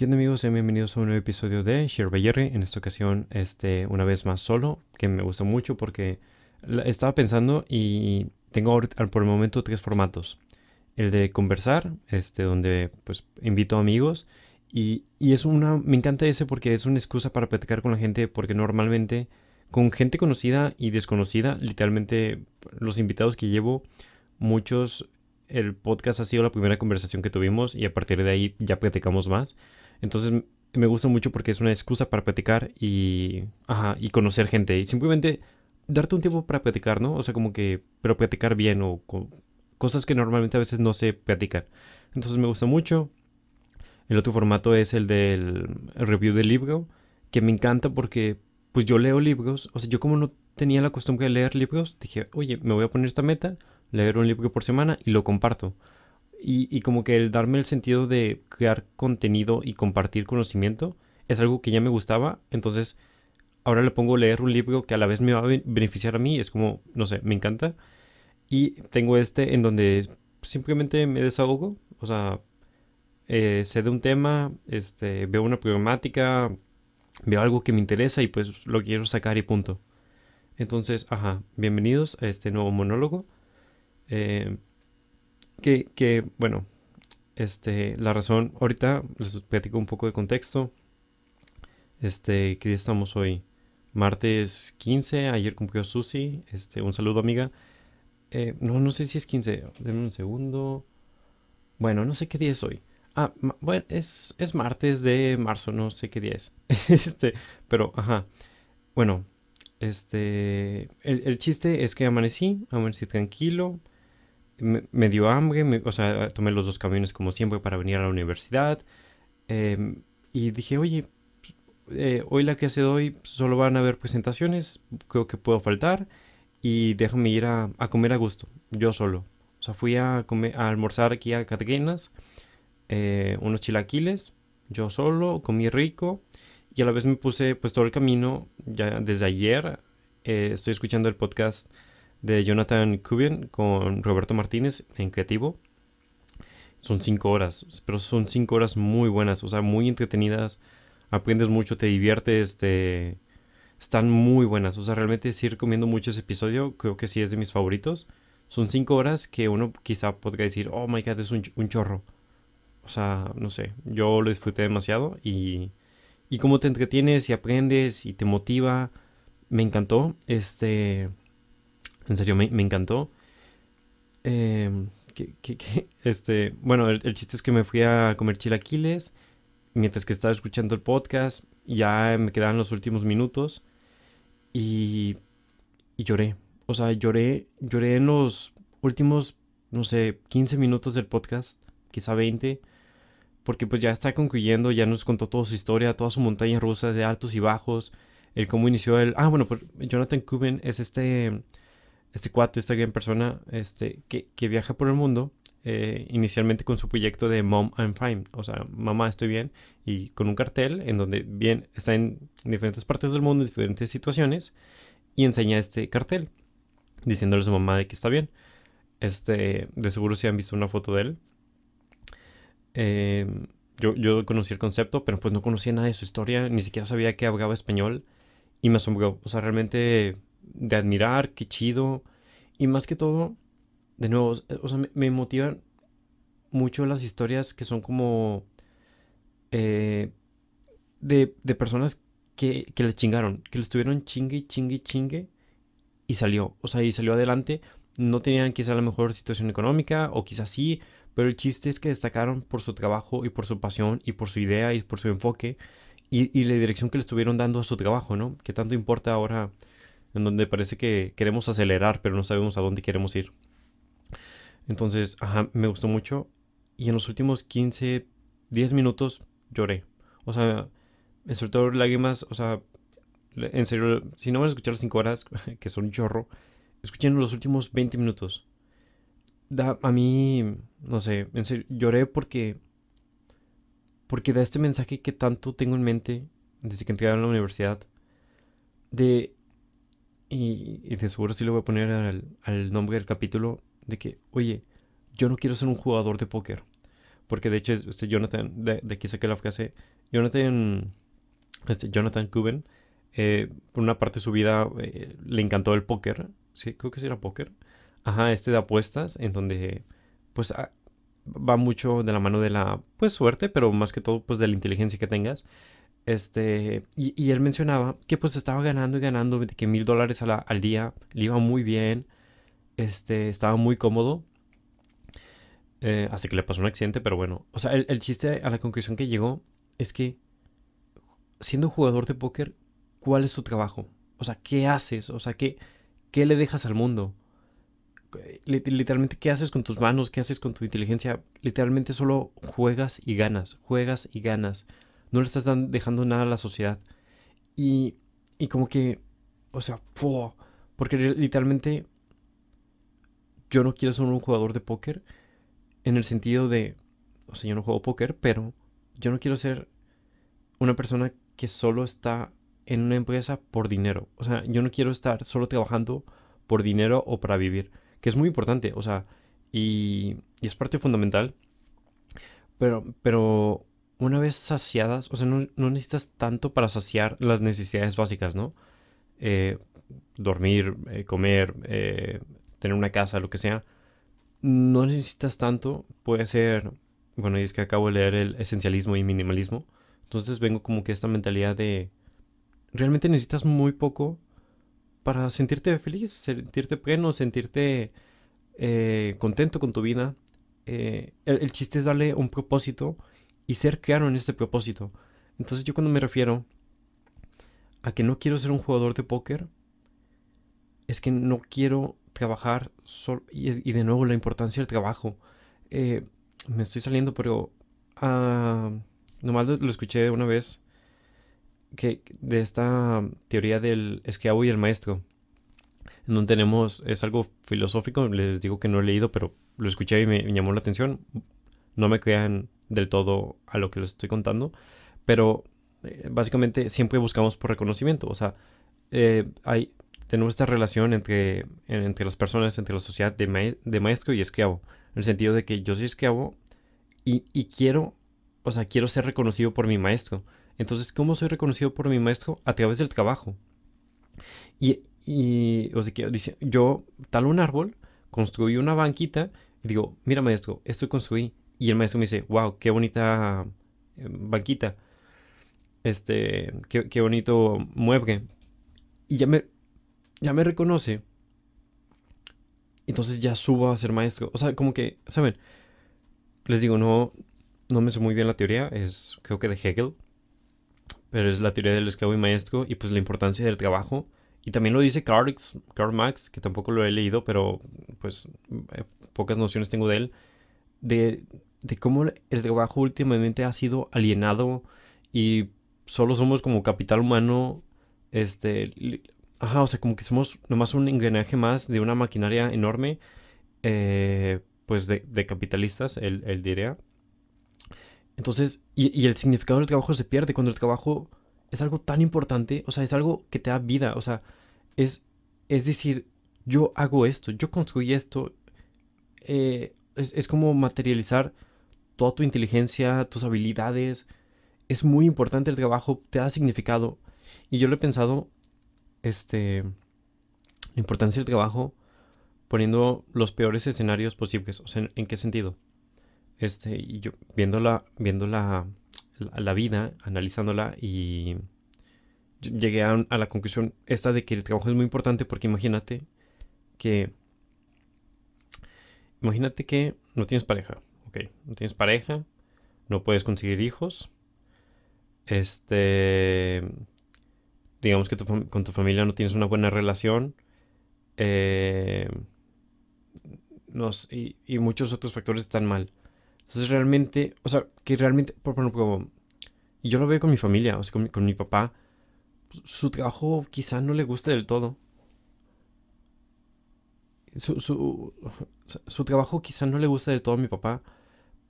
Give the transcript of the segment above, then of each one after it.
¿Qué onda amigos? Sean bienvenidos a un nuevo episodio de Share by Jerry. En esta ocasión, este, una vez más solo, que me gustó mucho porque estaba pensando y tengo por el momento tres formatos. El de conversar, este, donde pues invito amigos y, y es una, me encanta ese porque es una excusa para platicar con la gente porque normalmente con gente conocida y desconocida, literalmente los invitados que llevo, muchos, el podcast ha sido la primera conversación que tuvimos y a partir de ahí ya platicamos más. Entonces me gusta mucho porque es una excusa para platicar y, ajá, y conocer gente. Y simplemente darte un tiempo para platicar, ¿no? O sea, como que, pero platicar bien o cosas que normalmente a veces no se platican. Entonces me gusta mucho. El otro formato es el del review del libro, que me encanta porque pues yo leo libros. O sea, yo como no tenía la costumbre de leer libros, dije, oye, me voy a poner esta meta, leer un libro por semana y lo comparto. Y, como que el darme el sentido de crear contenido y compartir conocimiento es algo que ya me gustaba. Entonces, ahora le pongo leer un libro que a la vez me va a beneficiar a mí. Es como, no sé, me encanta. Y tengo este en donde simplemente me desahogo. O sea, eh, sé de un tema, este, veo una problemática, veo algo que me interesa y pues lo quiero sacar y punto. Entonces, ajá, bienvenidos a este nuevo monólogo. Eh, que, bueno, este, la razón, ahorita les platico un poco de contexto. Este, ¿qué día estamos hoy? Martes 15, ayer cumplió Susi, este, un saludo amiga. Eh, no, no sé si es 15, denme un segundo. Bueno, no sé qué día es hoy. Ah, bueno, es, es martes de marzo, no sé qué día es. este, pero, ajá. Bueno, este, el, el chiste es que amanecí, amanecí tranquilo me, dio hambre, o sea, tomé los dos camiones como siempre para venir a la universidad. Em, y dije, oye, eh, hoy la clase de hoy solo van a haber presentaciones, creo que puedo faltar y déjame ir a, comer a gusto, yo solo. O sea, fui a, comer, a almorzar aquí a Catequinas, eh, unos chilaquiles, yo solo, comí rico y a la vez me puse pues todo el camino, ya desde ayer eh, estoy escuchando el podcast de Jonathan Cubian con Roberto Martínez en Creativo. Son cinco horas, pero son cinco horas muy buenas, o sea, muy entretenidas. Aprendes mucho, te diviertes, te... están muy buenas. O sea, realmente sí recomiendo mucho ese episodio. Creo que sí es de mis favoritos. Son cinco horas que uno quizá podría decir, oh my god, es un, un chorro. O sea, no sé, yo lo disfruté demasiado y, y cómo te entretienes y aprendes y te motiva, me encantó. Este, en serio, me, encantó. Em, este, bueno, el, chiste es que me fui a comer chilaquiles mientras que estaba escuchando el podcast. Ya me quedaban los últimos minutos y, lloré. O sea, lloré, lloré en los últimos, no sé, 15 minutos del podcast, quizá 20 porque pues ya está concluyendo, ya nos contó toda su historia, toda su montaña rusa de altos y bajos, el cómo inició el... Ah, bueno, pues Jonathan Cuban es este este cuate, esta gran persona este, que, que viaja por el mundo, eh, inicialmente con su proyecto de Mom I'm Fine, o sea, mamá estoy bien, y con un cartel en donde bien está en diferentes partes del mundo, en diferentes situaciones, y enseña este cartel, diciéndole a su mamá de que está bien. Este, de seguro si han visto una foto de él. Em, yo, yo conocí el concepto, pero pues no conocía nada de su historia, ni siquiera sabía que hablaba español, y me asombró, o sea, realmente de admirar, qué chido. Y más que todo, de nuevo, o sea, me, motivan mucho las historias que son como eh, de, de, personas que, que le chingaron, que le estuvieron chingue, chingue, chingue y salió, o sea, y salió adelante. No tenían quizá la mejor situación económica, o quizás sí, pero el chiste es que destacaron por su trabajo y por su pasión y por su idea y por su enfoque y, y la dirección que le estuvieron dando a su trabajo, ¿no? Que tanto importa ahora en donde parece que queremos acelerar, pero no sabemos a dónde queremos ir. Entonces, ajá, me gustó mucho. Y en los últimos 15, 10 minutos lloré. O sea, me soltó lágrimas. O sea, en serio, si no van a escuchar las 5 horas, que son un chorro, escuchen los últimos 20 minutos. Da, a mí, no sé, en serio, lloré porque. Porque da este mensaje que tanto tengo en mente desde que entré a la universidad. De y, de seguro sí le voy a poner al, nombre del capítulo de que, oye, yo no quiero ser un jugador de póker. porque de hecho este Jonathan, de, de aquí saqué la frase, Jonathan, este Jonathan Cuban, eh, por una parte de su vida eh, le encantó el póker, sí, creo que sí era póker, ajá, este de apuestas, en donde pues ah, va mucho de la mano de la pues suerte, pero más que todo pues de la inteligencia que tengas. Este, y, él mencionaba que pues estaba ganando y ganando de que mil dólares al día, le iba muy bien, este, estaba muy cómodo. Eh, así que le pasó un accidente, pero bueno, o sea, el, el chiste a la conclusión que llegó es que siendo jugador de póker, ¿cuál es tu trabajo? O sea, ¿qué haces? O sea, ¿qué, qué le dejas al mundo? literalmente, ¿qué haces con tus manos? ¿Qué haces con tu inteligencia? Literalmente solo juegas y ganas, juegas y ganas. No le estás dejando nada a la sociedad. Y, y como que, o sea, porque literalmente yo no quiero ser un jugador de póker en el sentido de, o sea, yo no juego póker, pero yo no quiero ser una persona que solo está en una empresa por dinero. O sea, yo no quiero estar solo trabajando por dinero o para vivir que es muy importante, o sea, y, es parte fundamental. Pero, pero una vez saciadas, o sea, no, necesitas tanto para saciar las necesidades básicas, ¿no? Eh, dormir, eh, comer, eh, tener una casa, lo que sea. No necesitas tanto, puede ser, bueno, y es que acabo de leer el esencialismo y minimalismo. Entonces vengo como que esta mentalidad de, realmente necesitas muy poco para sentirte feliz, sentirte pleno, sentirte contento con tu vida. El, chiste es darle un propósito y ser claro en este propósito. Entonces yo cuando me refiero a que no quiero ser un jugador de póker, es que no quiero trabajar solo, y, de nuevo la importancia del trabajo. Eh, me estoy saliendo, pero uh, nomás lo escuché una vez que de esta teoría del esclavo y el maestro, en donde tenemos, es algo filosófico, les digo que no he leído, pero lo escuché y me, llamó la atención. No me crean del todo a lo que les estoy contando, pero eh, básicamente siempre buscamos por reconocimiento, o sea, eh, hay, tenemos esta relación entre, entre las personas, entre la sociedad de, maestro y esclavo, en el sentido de que yo soy esclavo y, y quiero, o sea, quiero ser reconocido por mi maestro. Entonces, ¿cómo soy reconocido por mi maestro? A través del trabajo. Y, y o sea, dice, yo talo un árbol, construí una banquita y digo, mira maestro, esto construí. Y el maestro me dice, wow, qué bonita eh, banquita. Este, qué, qué bonito mueble. Y ya me, ya me reconoce. Entonces ya subo a ser maestro. O sea, como que, ¿saben? Les digo, no, no me sé muy bien la teoría. Es, creo que de Hegel pero es la teoría del esclavo y maestro y pues la importancia del trabajo. Y también lo dice Karl, Karl Marx, que tampoco lo he leído, pero pues eh, pocas nociones tengo de él, de, de cómo el trabajo últimamente ha sido alienado y solo somos como capital humano, este, ajá, o sea, como que somos nomás un engranaje más de una maquinaria enorme, eh, pues de, capitalistas, él, él diría. Entonces, y, el significado del trabajo se pierde cuando el trabajo es algo tan importante, o sea, es algo que te da vida, o sea, es, es decir, yo hago esto, yo construí esto, eh, es, como materializar toda tu inteligencia, tus habilidades, es muy importante el trabajo, te da significado. Y yo lo he pensado, este, la importancia del trabajo poniendo los peores escenarios posibles, o sea, ¿en qué sentido? Este, y yo viendo la, la, vida, analizándola y llegué a, la conclusión esta de que el trabajo es muy importante porque imagínate que imagínate que no tienes pareja, ok, no tienes pareja, no puedes conseguir hijos, este, digamos que con tu familia no tienes una buena relación, eh, y, muchos otros factores están mal. Entonces realmente, o sea, que realmente, yo lo veo con mi familia, o sea, con mi, papá, su, trabajo quizá no le guste del todo. Su, su, su, trabajo quizá no le gusta del todo a mi papá,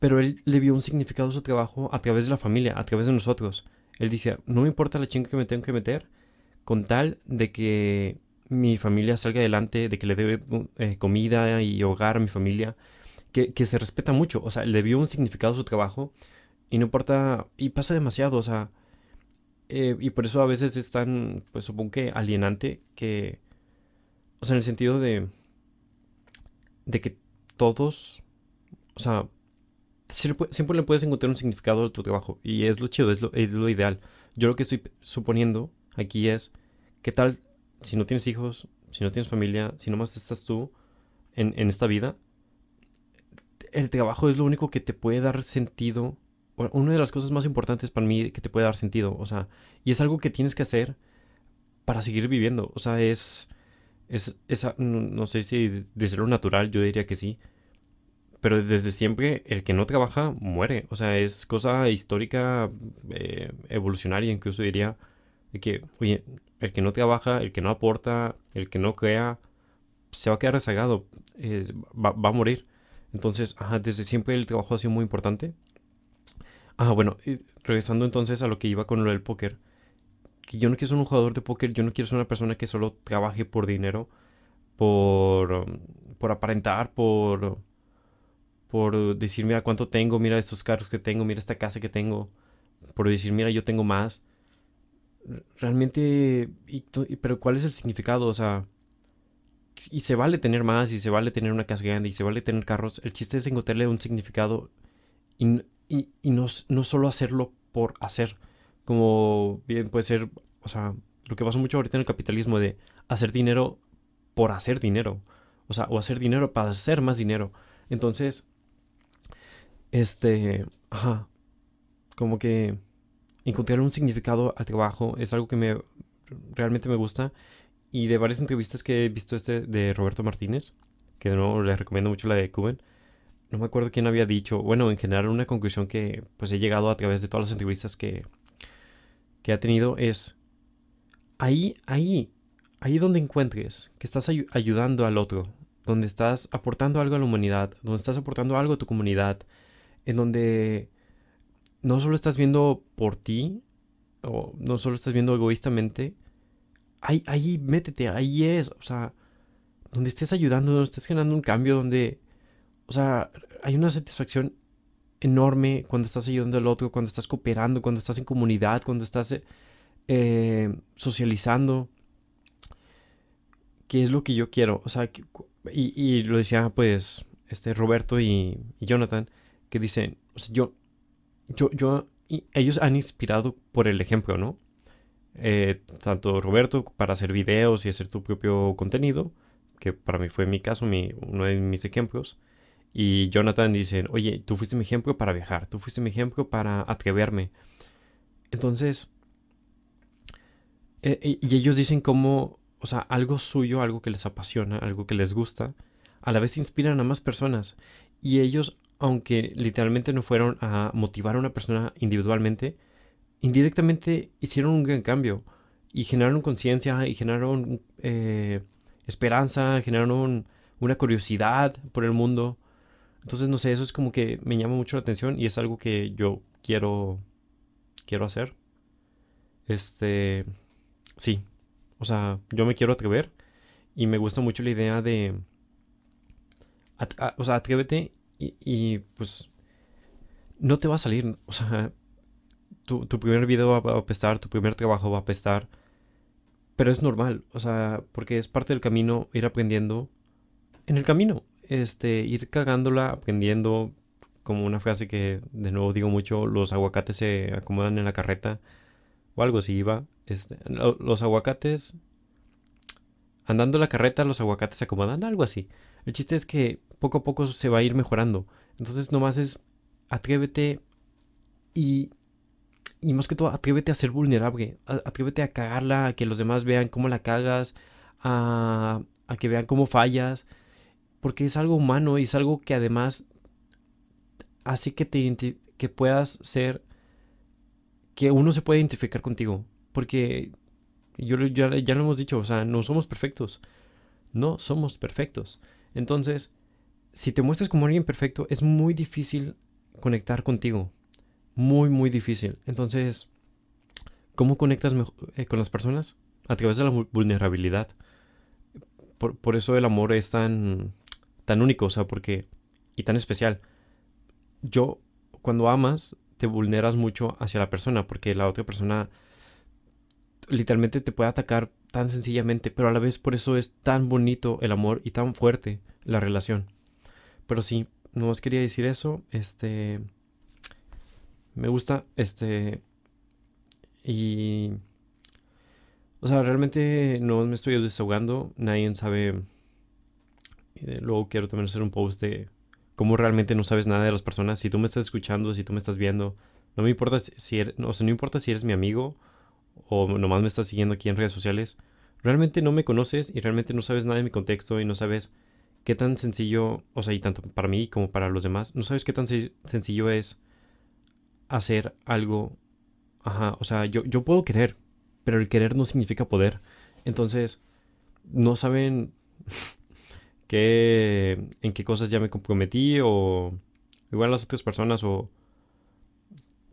pero él le vio un significado a su trabajo a través de la familia, a través de nosotros. Él dice, no me importa la chinga que me tengo que meter, con tal de que mi familia salga adelante, de que le dé eh, comida y hogar a mi familia, que, que se respeta mucho. O sea, le vio un significado a su trabajo y no importa, y pasa demasiado, o sea, eh, y por eso a veces es tan, pues supongo que alienante que, o sea, en el sentido de, de que todos, o sea, siempre, le puedes encontrar un significado a tu trabajo y es lo chido, es lo, es lo ideal. Yo lo que estoy suponiendo aquí es, ¿qué tal si no tienes hijos, si no tienes familia, si nomás estás tú en, en esta vida? El trabajo es lo único que te puede dar sentido una de las cosas más importantes para mí que te puede dar sentido, o sea, y es algo que tienes que hacer para seguir viviendo, o sea, es, es, no, sé si de ser lo natural, yo diría que sí, pero desde siempre el que no trabaja muere, o sea, es cosa histórica, eh, evolucionaria, incluso diría, de que, oye, el que no trabaja, el que no aporta, el que no crea, se va a quedar rezagado, va, va, a morir. Entonces, desde siempre el trabajo ha sido muy importante Ah, bueno, regresando entonces a lo que iba con lo del póker. Que yo no quiero ser un jugador de póker, yo no quiero ser una persona que solo trabaje por dinero, por, por aparentar, por, por decir, mira cuánto tengo, mira estos carros que tengo, mira esta casa que tengo, por decir, mira yo tengo más. Realmente, pero ¿cuál es el significado? O sea, y se vale tener más, y se vale tener una casa grande, y se vale tener carros. El chiste es encontrarle un significado. Y, y, no, no, solo hacerlo por hacer, como bien puede ser, o sea, lo que pasa mucho ahorita en el capitalismo de hacer dinero por hacer dinero, o sea, o hacer dinero para hacer más dinero. Entonces, este, ajá, como que encontrar un significado al trabajo es algo que me realmente me gusta y de varias entrevistas que he visto este de Roberto Martínez, que nuevo les recomiendo mucho la de Cuban, no me acuerdo quién había dicho, bueno, en general una conclusión que pues he llegado a través de todas las entrevistas que, que ha tenido es, ahí, ahí, ahí donde encuentres que estás ayudando al otro, donde estás aportando algo a la humanidad, donde estás aportando algo a tu comunidad, en donde no solo estás viendo por ti, o no solo estás viendo egoístamente, ahí, ahí métete, ahí es, o sea, donde estés ayudando, donde estés generando un cambio, donde o sea, hay una satisfacción enorme cuando estás ayudando al otro, cuando estás cooperando, cuando estás en comunidad, cuando estás eh, socializando. ¿Qué es lo que yo quiero? O sea, y, lo decía pues este Roberto y, Jonathan, que dicen, yo, yo, ellos han inspirado por el ejemplo, ¿no? Eh, tanto Roberto para hacer videos y hacer tu propio contenido, que para mí fue mi caso, uno de mis ejemplos. Y Jonathan dice, oye, tú fuiste mi ejemplo para viajar, tú fuiste mi ejemplo para atreverme. Entonces, eh, y ellos dicen como, o sea, algo suyo, algo que les apasiona, algo que les gusta, a la vez inspiran a más personas. Y ellos, aunque literalmente no fueron a motivar a una persona individualmente, indirectamente hicieron un gran cambio y generaron conciencia y generaron eh, esperanza, generaron una curiosidad por el mundo. Entonces, no sé, eso es como que me llama mucho la atención y es algo que yo quiero, quiero hacer. Este, sí, o sea, yo me quiero atrever y me gusta mucho la idea de, o sea, atrévete y, pues no te va a salir, o sea, tu, tu primer video va a apestar, tu primer trabajo va a apestar, pero es normal, o sea, porque es parte del camino ir aprendiendo en el camino este, ir cagándola, aprendiendo, como una frase que de nuevo digo mucho, los aguacates se acomodan en la carreta, o algo así iba. Este, los aguacates, andando la carreta, los aguacates se acomodan, algo así. El chiste es que poco a poco se va a ir mejorando. Entonces nomás es atrévete y, y más que todo atrévete a ser vulnerable. Atrévete a cagarla, a que los demás vean cómo la cagas, a, a que vean cómo fallas porque es algo humano y es algo que además hace que te que puedas ser que uno se puede identificar contigo, porque yo ya, ya lo hemos dicho, o sea, no somos perfectos. No somos perfectos. Entonces, si te muestras como alguien perfecto, es muy difícil conectar contigo. Muy, muy difícil. Entonces, ¿cómo conectas eh, con las personas? A través de la vulnerabilidad. Por, por, eso el amor es tan, tan único, o sea, porque y tan especial. Yo, cuando amas, te vulneras mucho hacia la persona porque la otra persona literalmente te puede atacar tan sencillamente, pero a la vez por eso es tan bonito el amor y tan fuerte la relación. Pero sí, no os quería decir eso, este me gusta este y o sea, realmente no me estoy desahogando, nadie sabe luego quiero también hacer un post de cómo realmente no sabes nada de las personas. Si tú me estás escuchando, si tú me estás viendo, no me importa si eres, o sea, no importa si eres mi amigo o nomás me estás siguiendo aquí en redes sociales. Realmente no me conoces y realmente no sabes nada de mi contexto y no sabes qué tan sencillo, o sea, y tanto para mí como para los demás, no sabes qué tan sencillo es hacer algo. Ajá, o sea, yo, yo puedo querer, pero el querer no significa poder. Entonces, no saben qué, en qué cosas ya me comprometí o igual las otras personas o...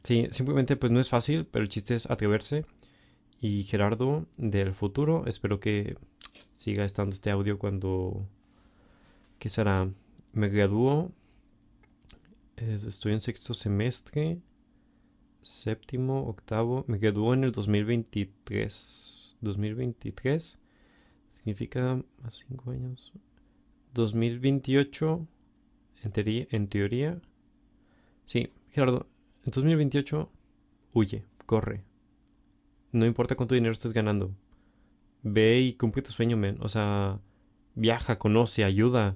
Sí, simplemente pues no es fácil, pero el chiste es atreverse. Y Gerardo del futuro, espero que siga estando este audio cuando... ¿Qué será? Me graduó. Estoy en sexto semestre. Séptimo, octavo. Me graduó en el 2023. 2023. Significa más cinco años. 2028, en teoría, en teoría. Sí, Gerardo, en 2028, huye, corre. No importa cuánto dinero estés ganando. Ve y cumple tu sueño, men. O sea, viaja, conoce, ayuda.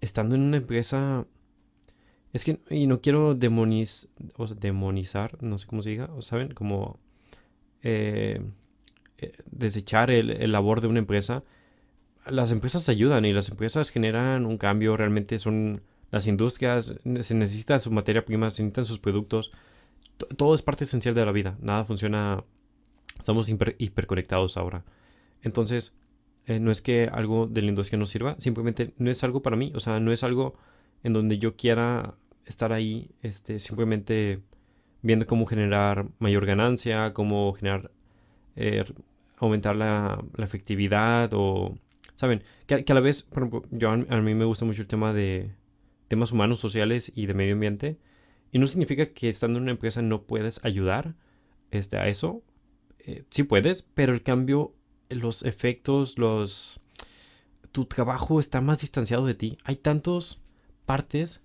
Estando en una empresa. Es que, y no quiero demoniz, o demonizar, no sé cómo se diga, ¿saben? Como eh, eh, desechar el, el labor de una empresa las empresas ayudan y las empresas generan un cambio, realmente son las industrias, se necesita su materia prima, se necesitan sus productos, todo es parte esencial de la vida, nada funciona, estamos hiperconectados ahora. Entonces, eh, no es que algo de la industria no sirva, simplemente no es algo para mí, o sea, no es algo en donde yo quiera estar ahí, este, simplemente viendo cómo generar mayor ganancia, cómo generar, eh, aumentar la, efectividad o ¿Saben? Que, a la vez, por ejemplo, yo, a mí me gusta mucho el tema de temas humanos, sociales y de medio ambiente. Y no significa que estando en una empresa no puedes ayudar este, a eso. Eh, sí puedes, pero el cambio, los efectos, los... Tu trabajo está más distanciado de ti. Hay tantas partes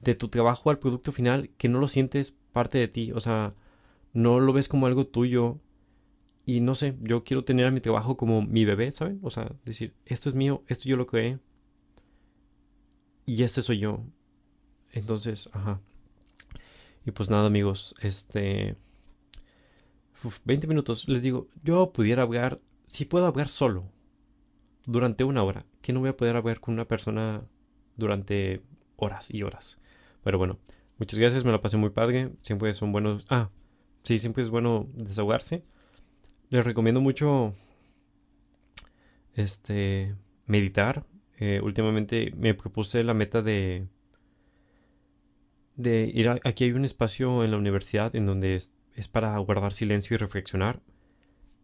de tu trabajo al producto final que no lo sientes parte de ti. O sea, no lo ves como algo tuyo. Y no sé, yo quiero tener a mi trabajo como mi bebé, ¿saben? O sea, decir, esto es mío, esto yo lo creé. Y este soy yo. Entonces, ajá. Y pues nada, amigos, este... 20 minutos. Les digo, yo pudiera hablar, si puedo hablar solo, durante una hora, que no voy a poder hablar con una persona durante horas y horas. Pero bueno, muchas gracias, me la pasé muy padre. Siempre son buenos... Ah, sí, siempre es bueno desahogarse. Les recomiendo mucho este meditar. Eh, últimamente me propuse la meta de de ir a, aquí hay un espacio en la universidad en donde es, para guardar silencio y reflexionar.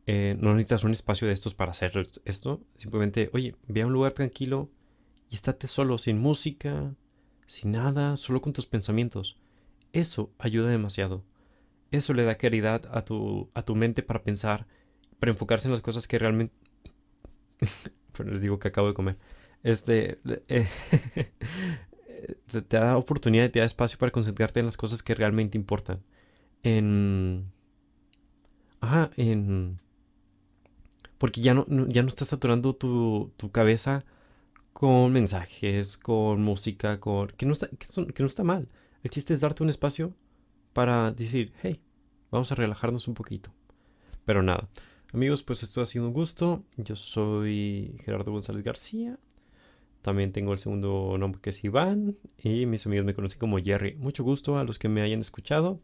Eh, no necesitas un espacio de estos para hacer esto. Simplemente, oye, ve a un lugar tranquilo y estate solo, sin música, sin nada, solo con tus pensamientos. Eso ayuda demasiado. Eso le da claridad a tu, a tu mente para pensar, para enfocarse en las cosas que realmente... Pero les digo que acabo de comer. Este... Eh, te, da oportunidad, te da espacio para concentrarte en las cosas que realmente importan. En... Ajá, en... Porque ya no, ya no estás saturando tu, tu cabeza con mensajes, con música, con... Que no, está, que no está mal. El chiste es darte un espacio para decir, hey, vamos a relajarnos un poquito. Pero nada. Amigos, pues esto ha sido un gusto. Yo soy Gerardo González García. También tengo el segundo nombre que es Iván. Y mis amigos me conocen como Jerry. Mucho gusto a los que me hayan escuchado.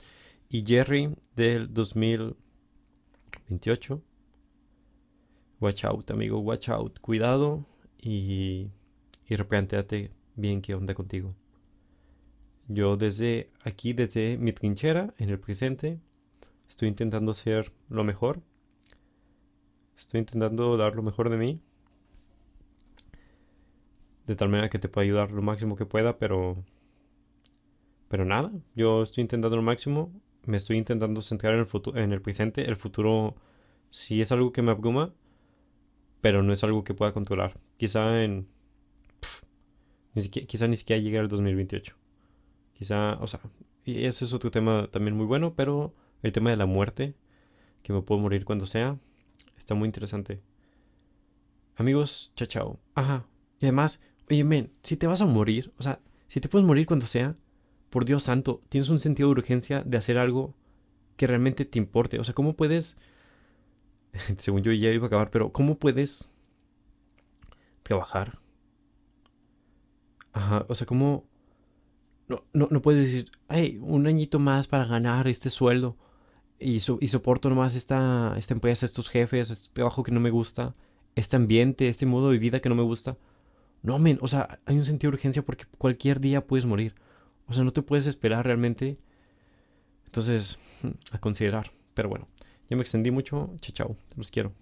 Y Jerry del 2028. Watch out, amigo. Watch out. Cuidado. Y, y replanteate bien qué onda contigo. Yo desde aquí, desde mi trinchera, en el presente, estoy intentando hacer lo mejor. Estoy intentando dar lo mejor de mí. de tal manera que te pueda ayudar lo máximo que pueda, pero... Pero nada, yo estoy intentando lo máximo, me estoy intentando centrar en el, futuro, en el presente, el futuro sí es algo que me abruma, pero no es algo que pueda controlar. Quizá en... ni siquiera, quizá ni siquiera llegue al 2028. Quizá, o sea, y ese es otro tema también muy bueno, pero el tema de la muerte, que me puedo morir cuando sea, está muy interesante. Amigos, chao, chao. Ajá. Y además, oye, men, si te vas a morir, o sea, si te puedes morir cuando sea, por Dios santo, tienes un sentido de urgencia de hacer algo que realmente te importe. O sea, ¿cómo puedes... Según yo ya iba a acabar, pero ¿cómo puedes trabajar? Ajá, o sea, ¿cómo... No, no, no puedes decir, hey, un añito más para ganar este sueldo y, y soporto nomás esta, esta empresa, estos jefes, este trabajo que no me gusta, este ambiente, este modo de vida que no me gusta. No, men, o sea, hay un sentido de urgencia porque cualquier día puedes morir. O sea, no te puedes esperar realmente. Entonces, a considerar. Pero bueno, ya me extendí mucho. Chao, chao. Los quiero.